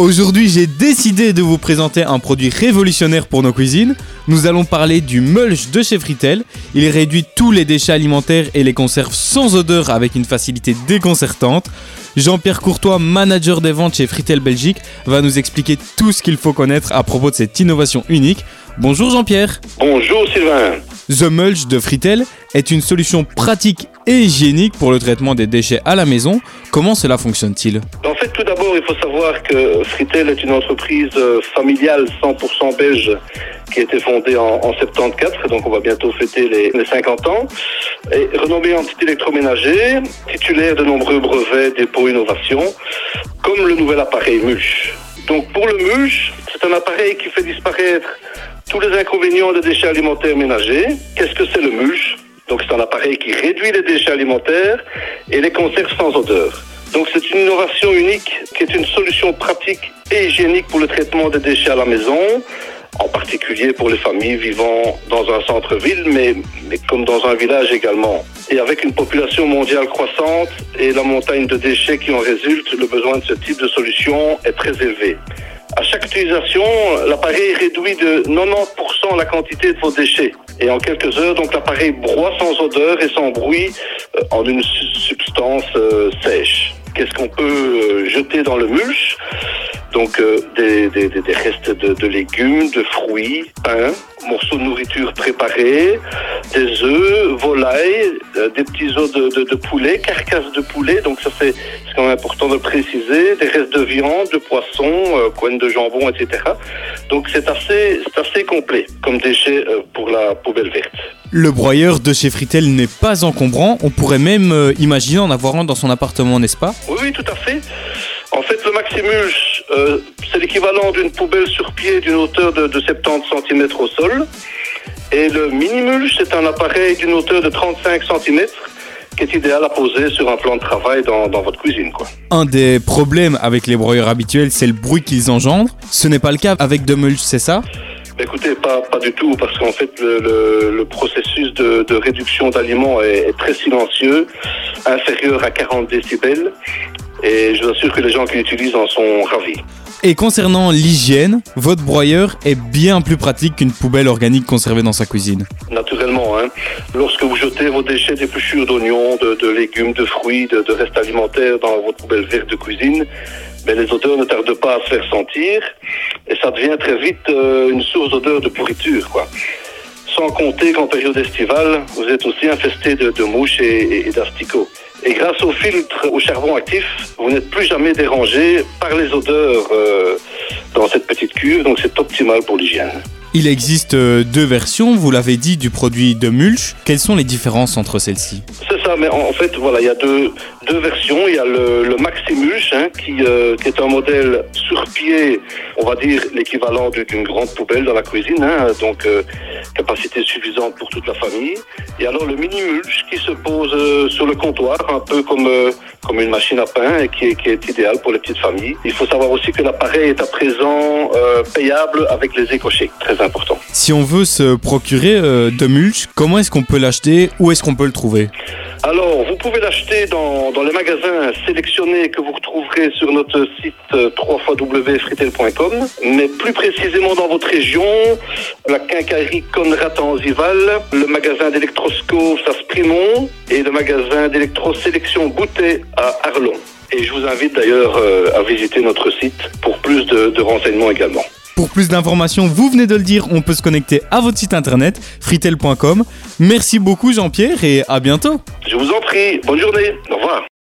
Aujourd'hui, j'ai décidé de vous présenter un produit révolutionnaire pour nos cuisines. Nous allons parler du mulch de chez Fritel. Il réduit tous les déchets alimentaires et les conserve sans odeur avec une facilité déconcertante. Jean-Pierre Courtois, manager des ventes chez Fritel Belgique, va nous expliquer tout ce qu'il faut connaître à propos de cette innovation unique. Bonjour Jean-Pierre. Bonjour Sylvain. The Mulch de Fritel est une solution pratique et hygiénique pour le traitement des déchets à la maison. Comment cela fonctionne-t-il En fait, tout d'abord, il faut savoir que Fritel est une entreprise euh, familiale 100% belge qui a été fondée en, en 74, donc on va bientôt fêter les, les 50 ans, et renommée en petit électroménager, titulaire de nombreux brevets, dépôts, innovations, comme le nouvel appareil Mulch. Donc pour le Mulch, c'est un appareil qui fait disparaître tous les inconvénients des déchets alimentaires ménagers. Qu'est-ce que c'est le Mulch? Donc c'est un appareil qui réduit les déchets alimentaires et les conserve sans odeur. Donc c'est une innovation unique qui est une solution pratique et hygiénique pour le traitement des déchets à la maison, en particulier pour les familles vivant dans un centre-ville, mais, mais, comme dans un village également. Et avec une population mondiale croissante et la montagne de déchets qui en résulte, le besoin de ce type de solution est très élevé. À chaque utilisation, l'appareil réduit de 90% la quantité de vos déchets. Et en quelques heures, donc l'appareil broie sans odeur et sans bruit euh, en une substance euh, sèche. Qu'est-ce qu'on peut euh, jeter dans le mulch? Donc euh, des, des, des, restes de, de, légumes, de fruits, pain, morceaux de nourriture préparés, des œufs, volailles, euh, des petits os de, de, de, poulet, carcasses de poulet, donc ça c'est quand même important de préciser, des restes de viande, de poisson, euh, coins de jambon, etc. Donc c'est assez, assez complet comme déchet pour la poubelle verte. Le broyeur de chez Fritel n'est pas encombrant, on pourrait même imaginer en avoir un dans son appartement, n'est-ce pas? Oui, oui, tout à fait. En fait, le Maximulch, euh, c'est l'équivalent d'une poubelle sur pied d'une hauteur de, de 70 cm au sol. Et le Minimulch, c'est un appareil d'une hauteur de 35 cm qui est idéal à poser sur un plan de travail dans, dans votre cuisine. Quoi. Un des problèmes avec les broyeurs habituels, c'est le bruit qu'ils engendrent. Ce n'est pas le cas avec The Mulch, c'est ça? Écoutez, pas, pas du tout, parce qu'en fait, le, le, le, processus de, de réduction d'aliments est, est, très silencieux, inférieur à 40 décibels, et je vous assure que les gens qui l'utilisent en sont ravis. Et concernant l'hygiène, votre broyeur est bien plus pratique qu'une poubelle organique conservée dans sa cuisine. Naturellement, hein. lorsque vous jetez vos déchets d'épluchures d'oignons, de, de, légumes, de fruits, de, de, restes alimentaires dans votre poubelle verte de cuisine, mais les odeurs ne tardent pas à se faire sentir et ça devient très vite euh, une source d'odeur de pourriture, quoi. Sans compter qu'en période estivale, vous êtes aussi infesté de, de mouches et, et, et d'asticots. Et grâce au filtre au charbon actif, vous n'êtes plus jamais dérangé par les odeurs euh, dans cette petite cuve, donc c'est optimal pour l'hygiène. Il existe euh, deux versions, vous l'avez dit, du produit de mulch. Quelles sont les différences entre celles-ci? Mais en fait, voilà, il y a deux, versions. Il y a le, le Maximulch, hein, qui, euh, qui, est un modèle sur pied, on va dire l'équivalent d'une grande poubelle dans la cuisine, hein, donc euh, capacité suffisante pour toute la famille. Et alors le Mini-Mulch qui se pose euh, sur le comptoir, un peu comme, comme une machine à pain, et qui est, idéal pour les petites familles. Il faut savoir aussi que l'appareil est à présent payable avec les écochèques, très important. Si on veut se procurer de mulch, comment est-ce qu'on peut l'acheter? Où est-ce qu'on peut le trouver? Alors, vous pouvez l'acheter dans, dans, les magasins sélectionnés que vous retrouverez sur notre site euh, www.fritel.com, mais plus précisément dans votre région, la quincaillerie Conrad en le magasin d'électroscope Sasprimont et le magasin d'électrosélection à Arlon. Et je vous invite d'ailleurs euh, à visiter notre site pour plus de renseignements également. Pour plus d'informations, vous venez de le dire, on peut se connecter à votre site internet fritel.com. Merci beaucoup Jean-Pierre et à bientôt. Je vous en prie, bonne journée, au revoir.